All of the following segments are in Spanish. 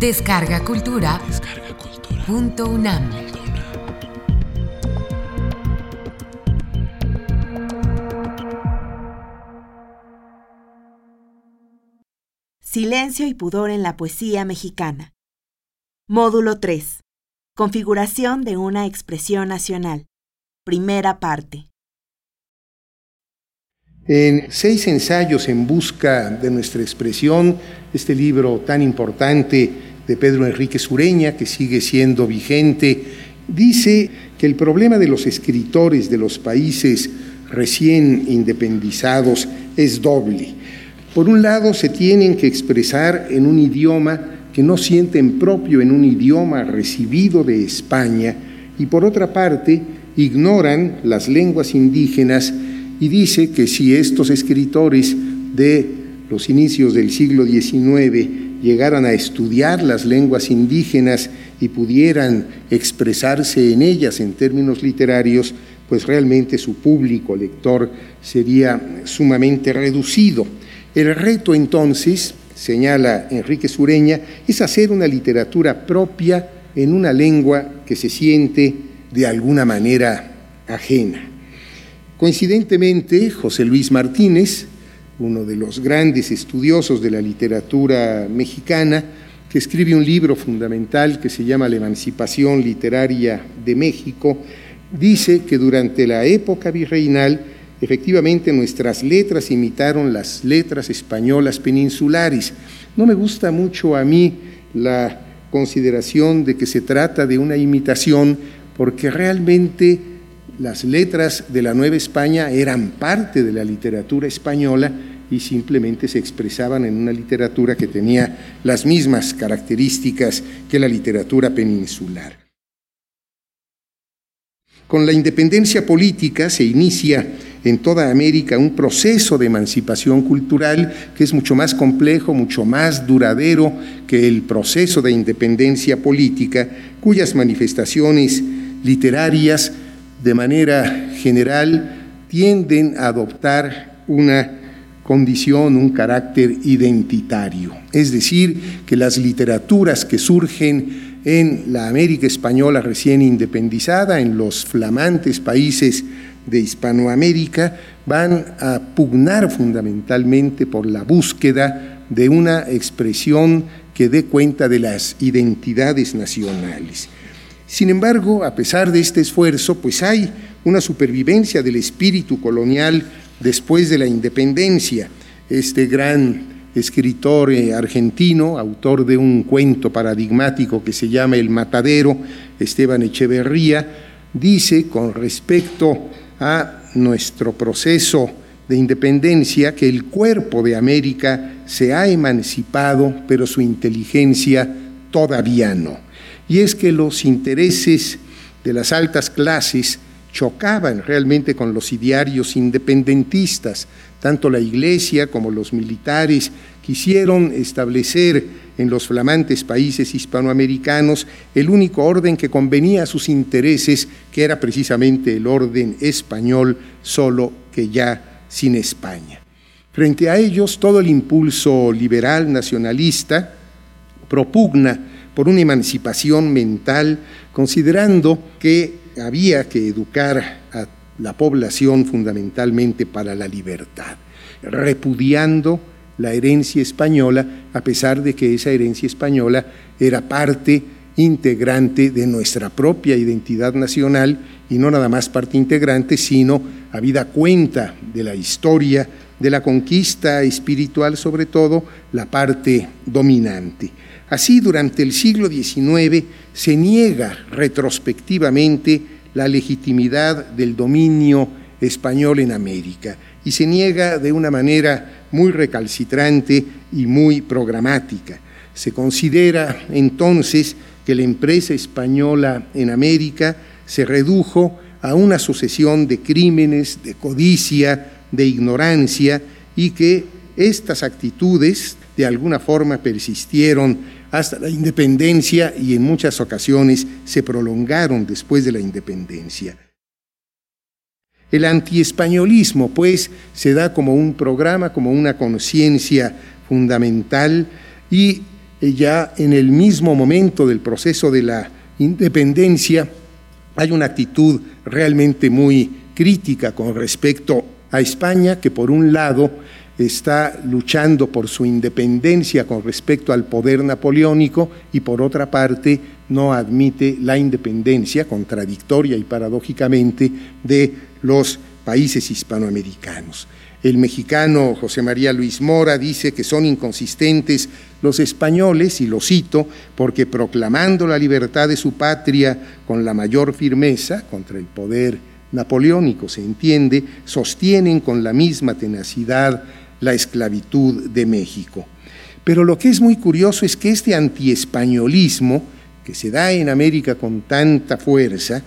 Descarga Cultura. Punto UNAM. Silencio y pudor en la poesía mexicana. Módulo 3. Configuración de una expresión nacional. Primera parte. En seis ensayos en busca de nuestra expresión, este libro tan importante de Pedro Enrique Sureña, que sigue siendo vigente, dice que el problema de los escritores de los países recién independizados es doble. Por un lado, se tienen que expresar en un idioma que no sienten propio en un idioma recibido de España y por otra parte, ignoran las lenguas indígenas y dice que si estos escritores de los inicios del siglo XIX llegaran a estudiar las lenguas indígenas y pudieran expresarse en ellas en términos literarios, pues realmente su público lector sería sumamente reducido. El reto entonces, señala Enrique Sureña, es hacer una literatura propia en una lengua que se siente de alguna manera ajena. Coincidentemente, José Luis Martínez, uno de los grandes estudiosos de la literatura mexicana, que escribe un libro fundamental que se llama La emancipación literaria de México, dice que durante la época virreinal, efectivamente nuestras letras imitaron las letras españolas peninsulares. No me gusta mucho a mí la consideración de que se trata de una imitación, porque realmente las letras de la Nueva España eran parte de la literatura española y simplemente se expresaban en una literatura que tenía las mismas características que la literatura peninsular. Con la independencia política se inicia en toda América un proceso de emancipación cultural que es mucho más complejo, mucho más duradero que el proceso de independencia política, cuyas manifestaciones literarias de manera general tienden a adoptar una condición, un carácter identitario. Es decir, que las literaturas que surgen en la América española recién independizada, en los flamantes países de Hispanoamérica, van a pugnar fundamentalmente por la búsqueda de una expresión que dé cuenta de las identidades nacionales. Sin embargo, a pesar de este esfuerzo, pues hay una supervivencia del espíritu colonial después de la independencia. Este gran escritor eh, argentino, autor de un cuento paradigmático que se llama El Matadero, Esteban Echeverría, dice con respecto a nuestro proceso de independencia que el cuerpo de América se ha emancipado, pero su inteligencia todavía no y es que los intereses de las altas clases chocaban realmente con los idearios independentistas. Tanto la iglesia como los militares quisieron establecer en los flamantes países hispanoamericanos el único orden que convenía a sus intereses, que era precisamente el orden español, solo que ya sin España. Frente a ellos, todo el impulso liberal nacionalista propugna por una emancipación mental, considerando que había que educar a la población fundamentalmente para la libertad, repudiando la herencia española, a pesar de que esa herencia española era parte integrante de nuestra propia identidad nacional y no nada más parte integrante, sino habida cuenta de la historia de la conquista espiritual, sobre todo la parte dominante. Así, durante el siglo XIX se niega retrospectivamente la legitimidad del dominio español en América y se niega de una manera muy recalcitrante y muy programática. Se considera entonces que la empresa española en América se redujo a una sucesión de crímenes, de codicia, de ignorancia y que estas actitudes de alguna forma persistieron hasta la independencia y en muchas ocasiones se prolongaron después de la independencia. El antiespañolismo, pues, se da como un programa, como una conciencia fundamental y ya en el mismo momento del proceso de la independencia, hay una actitud realmente muy crítica con respecto a España, que por un lado está luchando por su independencia con respecto al poder napoleónico y por otra parte no admite la independencia, contradictoria y paradójicamente, de los países hispanoamericanos. El mexicano José María Luis Mora dice que son inconsistentes los españoles, y lo cito, porque proclamando la libertad de su patria con la mayor firmeza contra el poder napoleónico, se entiende, sostienen con la misma tenacidad la esclavitud de México. Pero lo que es muy curioso es que este antiespañolismo, que se da en América con tanta fuerza,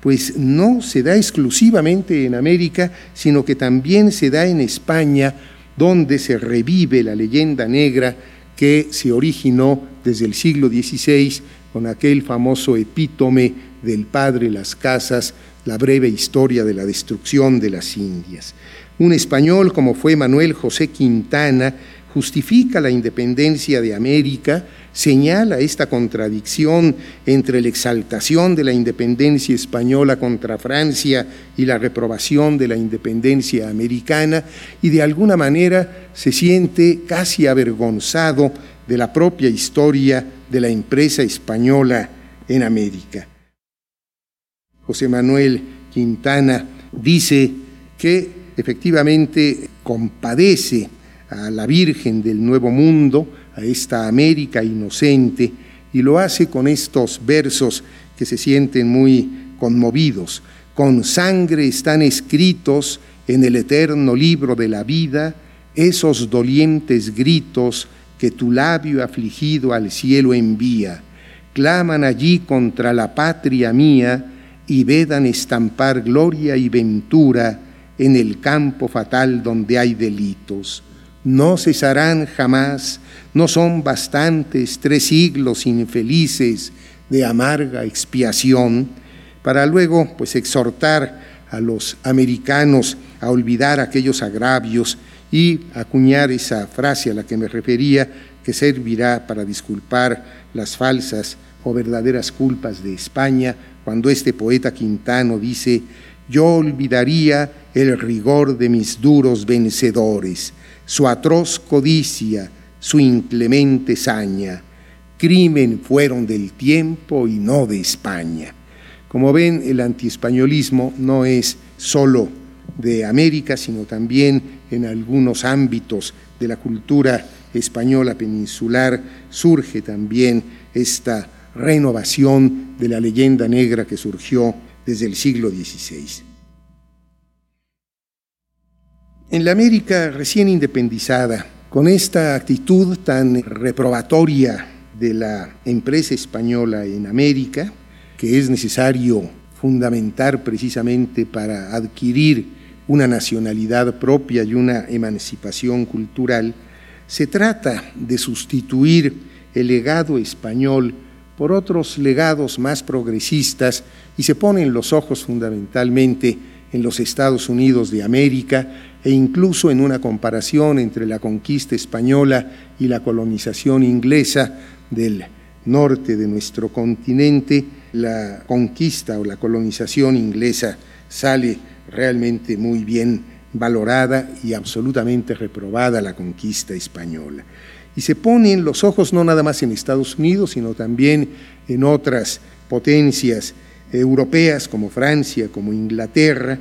pues no se da exclusivamente en América, sino que también se da en España, donde se revive la leyenda negra que se originó desde el siglo XVI con aquel famoso epítome del padre Las Casas, la breve historia de la destrucción de las Indias. Un español como fue Manuel José Quintana justifica la independencia de América, señala esta contradicción entre la exaltación de la independencia española contra Francia y la reprobación de la independencia americana y de alguna manera se siente casi avergonzado de la propia historia de la empresa española en América. José Manuel Quintana dice que efectivamente compadece a la Virgen del Nuevo Mundo, a esta América inocente, y lo hace con estos versos que se sienten muy conmovidos. Con sangre están escritos en el eterno libro de la vida esos dolientes gritos que tu labio afligido al cielo envía. Claman allí contra la patria mía y vedan estampar gloria y ventura en el campo fatal donde hay delitos no cesarán jamás, no son bastantes tres siglos infelices de amarga expiación, para luego pues exhortar a los americanos a olvidar aquellos agravios y acuñar esa frase a la que me refería que servirá para disculpar las falsas o verdaderas culpas de España, cuando este poeta Quintano dice, yo olvidaría el rigor de mis duros vencedores, su atroz codicia, su inclemente saña, crimen fueron del tiempo y no de España. Como ven, el antiespañolismo no es solo de América, sino también en algunos ámbitos de la cultura española peninsular surge también esta renovación de la leyenda negra que surgió desde el siglo XVI. En la América recién independizada, con esta actitud tan reprobatoria de la empresa española en América, que es necesario fundamentar precisamente para adquirir una nacionalidad propia y una emancipación cultural, se trata de sustituir el legado español por otros legados más progresistas y se ponen los ojos fundamentalmente en los Estados Unidos de América e incluso en una comparación entre la conquista española y la colonización inglesa del norte de nuestro continente, la conquista o la colonización inglesa sale realmente muy bien valorada y absolutamente reprobada la conquista española. Y se ponen los ojos no nada más en Estados Unidos, sino también en otras potencias europeas como Francia, como Inglaterra,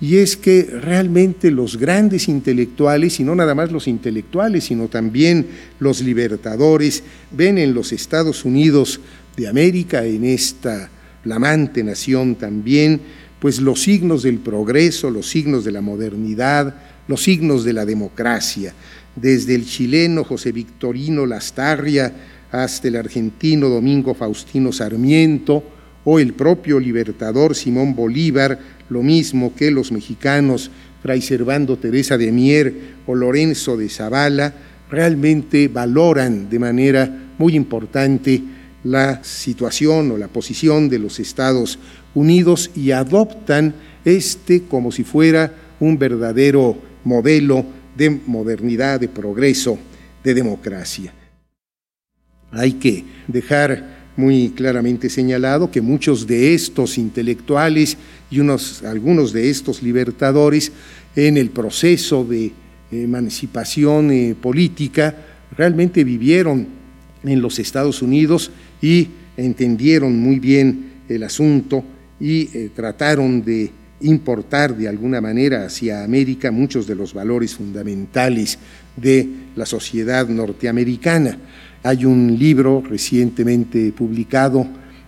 y es que realmente los grandes intelectuales, y no nada más los intelectuales, sino también los libertadores, ven en los Estados Unidos de América, en esta flamante nación también, pues los signos del progreso, los signos de la modernidad, los signos de la democracia, desde el chileno José Victorino Lastarria hasta el argentino Domingo Faustino Sarmiento, o el propio libertador Simón Bolívar, lo mismo que los mexicanos Fray Servando Teresa de Mier o Lorenzo de Zavala, realmente valoran de manera muy importante la situación o la posición de los Estados Unidos y adoptan este como si fuera un verdadero modelo de modernidad, de progreso, de democracia. Hay que dejar muy claramente señalado que muchos de estos intelectuales y unos, algunos de estos libertadores en el proceso de emancipación eh, política realmente vivieron en los Estados Unidos y entendieron muy bien el asunto y eh, trataron de importar de alguna manera hacia América muchos de los valores fundamentales de la sociedad norteamericana. Hay un libro recientemente publicado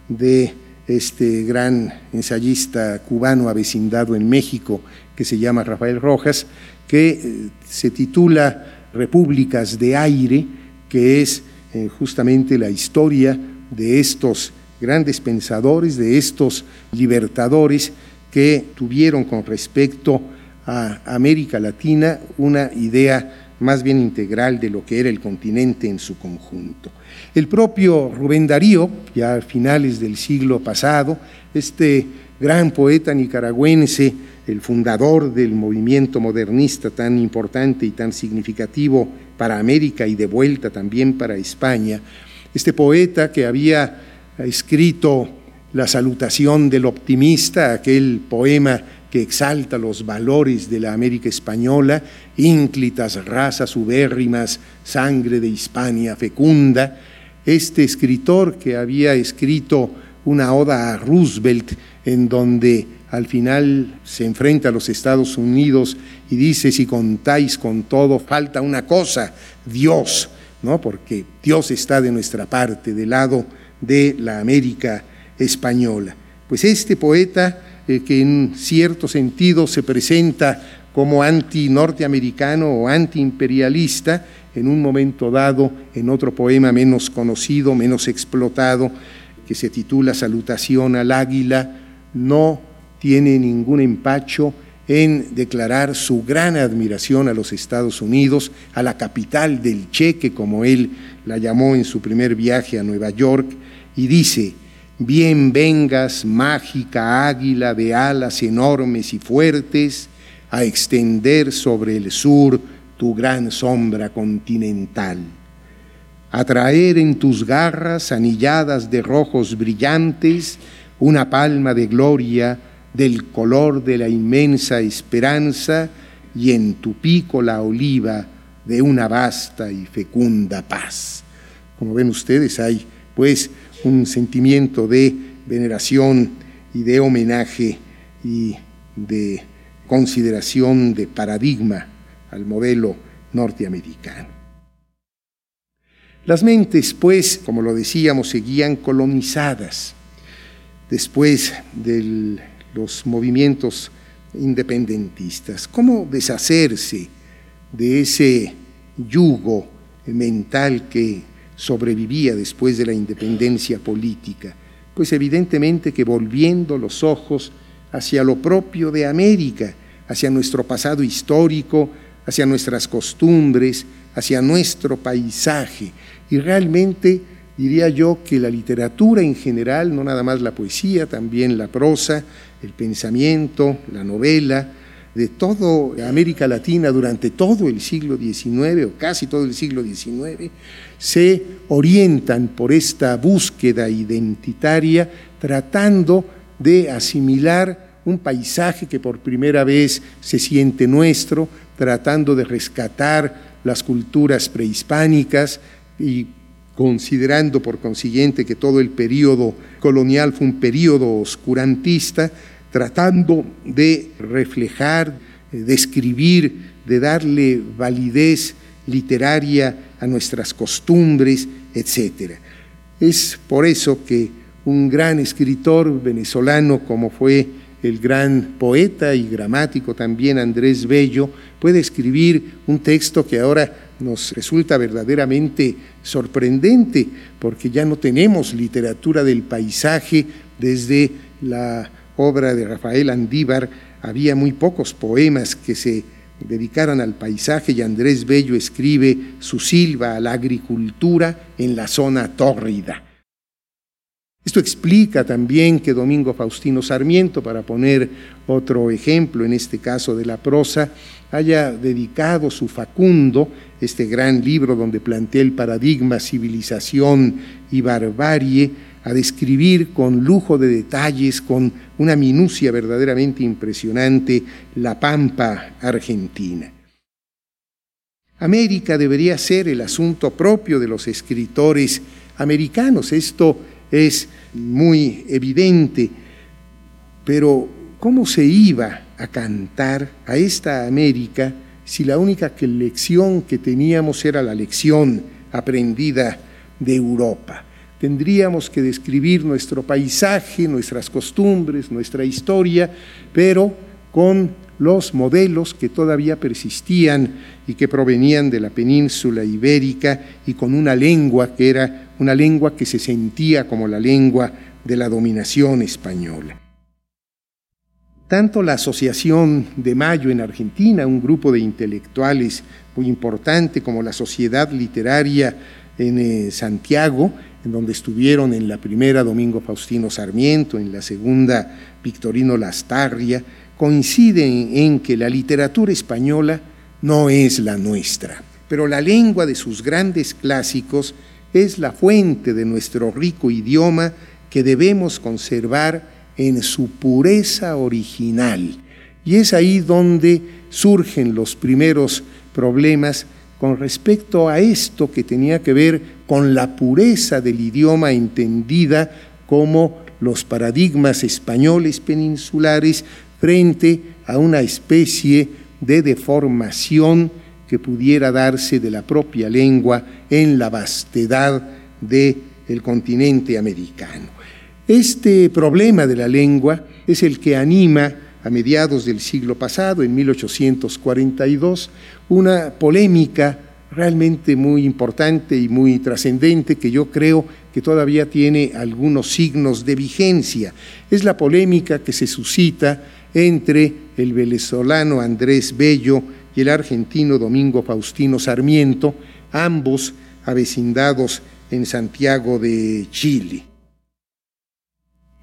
de este gran ensayista cubano avecindado en México que se llama Rafael Rojas, que eh, se titula Repúblicas de Aire, que es eh, justamente la historia de estos grandes pensadores, de estos libertadores que tuvieron con respecto a América Latina una idea más bien integral de lo que era el continente en su conjunto. El propio Rubén Darío, ya a finales del siglo pasado, este gran poeta nicaragüense, el fundador del movimiento modernista tan importante y tan significativo para América y de vuelta también para España, este poeta que había escrito la salutación del optimista, aquel poema que exalta los valores de la América española, ínclitas razas ubérrimas, sangre de Hispania fecunda, este escritor que había escrito una oda a Roosevelt en donde al final se enfrenta a los Estados Unidos y dice, si contáis con todo, falta una cosa, Dios, ¿no? Porque Dios está de nuestra parte, del lado de la América española. Pues este poeta, eh, que en cierto sentido se presenta como anti-norteamericano o anti-imperialista, en un momento dado, en otro poema menos conocido, menos explotado, que se titula Salutación al Águila, no tiene ningún empacho en declarar su gran admiración a los Estados Unidos, a la capital del cheque, como él la llamó en su primer viaje a Nueva York, y dice, bien vengas, mágica águila de alas enormes y fuertes, a extender sobre el sur tu gran sombra continental, a traer en tus garras anilladas de rojos brillantes una palma de gloria del color de la inmensa esperanza y en tu pico la oliva de una vasta y fecunda paz. Como ven ustedes, hay pues un sentimiento de veneración y de homenaje y de consideración de paradigma al modelo norteamericano. Las mentes, pues, como lo decíamos, seguían colonizadas después de los movimientos independentistas. ¿Cómo deshacerse de ese yugo mental que sobrevivía después de la independencia política? Pues evidentemente que volviendo los ojos hacia lo propio de América, hacia nuestro pasado histórico, hacia nuestras costumbres, hacia nuestro paisaje. Y realmente diría yo que la literatura en general, no nada más la poesía, también la prosa, el pensamiento, la novela, de toda América Latina durante todo el siglo XIX o casi todo el siglo XIX, se orientan por esta búsqueda identitaria tratando de asimilar un paisaje que por primera vez se siente nuestro, tratando de rescatar las culturas prehispánicas y considerando por consiguiente que todo el periodo colonial fue un periodo oscurantista, tratando de reflejar, de escribir, de darle validez literaria a nuestras costumbres, etc. Es por eso que un gran escritor venezolano como fue el gran poeta y gramático también Andrés Bello, puede escribir un texto que ahora nos resulta verdaderamente sorprendente, porque ya no tenemos literatura del paisaje desde la obra de Rafael Andívar, había muy pocos poemas que se dedicaran al paisaje y Andrés Bello escribe su silva a la agricultura en la zona tórrida. Esto explica también que Domingo Faustino Sarmiento, para poner otro ejemplo, en este caso de la prosa, haya dedicado su Facundo, este gran libro donde plantea el paradigma civilización y barbarie, a describir con lujo de detalles, con una minucia verdaderamente impresionante, la pampa argentina. América debería ser el asunto propio de los escritores americanos, esto es muy evidente, pero ¿cómo se iba a cantar a esta América si la única lección que teníamos era la lección aprendida de Europa? Tendríamos que describir nuestro paisaje, nuestras costumbres, nuestra historia, pero con los modelos que todavía persistían y que provenían de la península ibérica y con una lengua que era una lengua que se sentía como la lengua de la dominación española. Tanto la Asociación de Mayo en Argentina, un grupo de intelectuales muy importante, como la Sociedad Literaria en eh, Santiago, en donde estuvieron en la primera Domingo Faustino Sarmiento, en la segunda Victorino Lastarria, coinciden en que la literatura española no es la nuestra, pero la lengua de sus grandes clásicos es la fuente de nuestro rico idioma que debemos conservar en su pureza original. Y es ahí donde surgen los primeros problemas con respecto a esto que tenía que ver con la pureza del idioma entendida como los paradigmas españoles peninsulares frente a una especie de deformación que pudiera darse de la propia lengua en la vastedad del continente americano. Este problema de la lengua es el que anima a mediados del siglo pasado, en 1842, una polémica realmente muy importante y muy trascendente que yo creo que todavía tiene algunos signos de vigencia. Es la polémica que se suscita entre el venezolano Andrés Bello y el argentino Domingo Faustino Sarmiento, ambos avecindados en Santiago de Chile.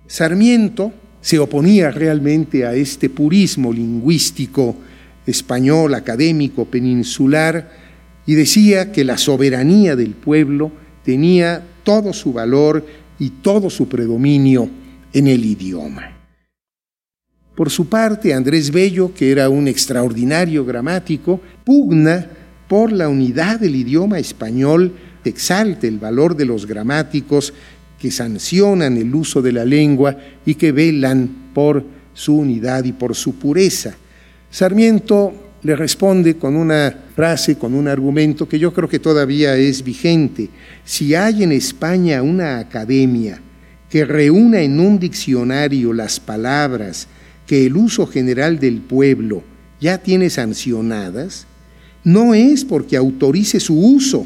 Sarmiento se oponía realmente a este purismo lingüístico español, académico, peninsular, y decía que la soberanía del pueblo tenía todo su valor y todo su predominio en el idioma. Por su parte, Andrés Bello, que era un extraordinario gramático, pugna por la unidad del idioma español, exalte el valor de los gramáticos que sancionan el uso de la lengua y que velan por su unidad y por su pureza. Sarmiento le responde con una frase, con un argumento que yo creo que todavía es vigente. Si hay en España una academia que reúna en un diccionario las palabras que el uso general del pueblo ya tiene sancionadas, no es porque autorice su uso,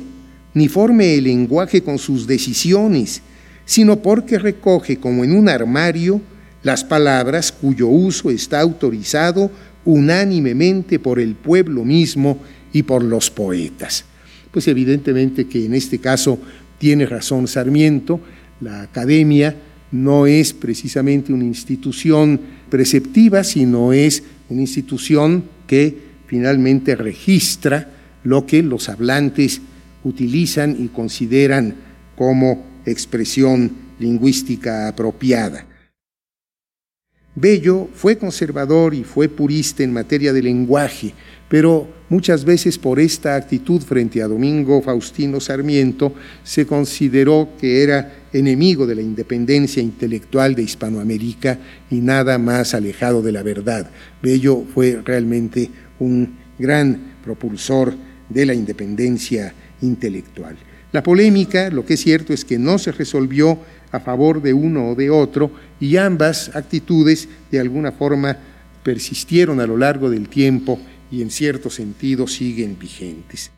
ni forme el lenguaje con sus decisiones, sino porque recoge como en un armario las palabras cuyo uso está autorizado unánimemente por el pueblo mismo y por los poetas. Pues evidentemente que en este caso tiene razón Sarmiento, la academia no es precisamente una institución preceptiva, sino es una institución que finalmente registra lo que los hablantes utilizan y consideran como expresión lingüística apropiada. Bello fue conservador y fue purista en materia de lenguaje, pero muchas veces por esta actitud frente a Domingo Faustino Sarmiento se consideró que era enemigo de la independencia intelectual de Hispanoamérica y nada más alejado de la verdad. Bello fue realmente un gran propulsor de la independencia intelectual. La polémica, lo que es cierto es que no se resolvió a favor de uno o de otro y ambas actitudes de alguna forma persistieron a lo largo del tiempo y en cierto sentido siguen vigentes.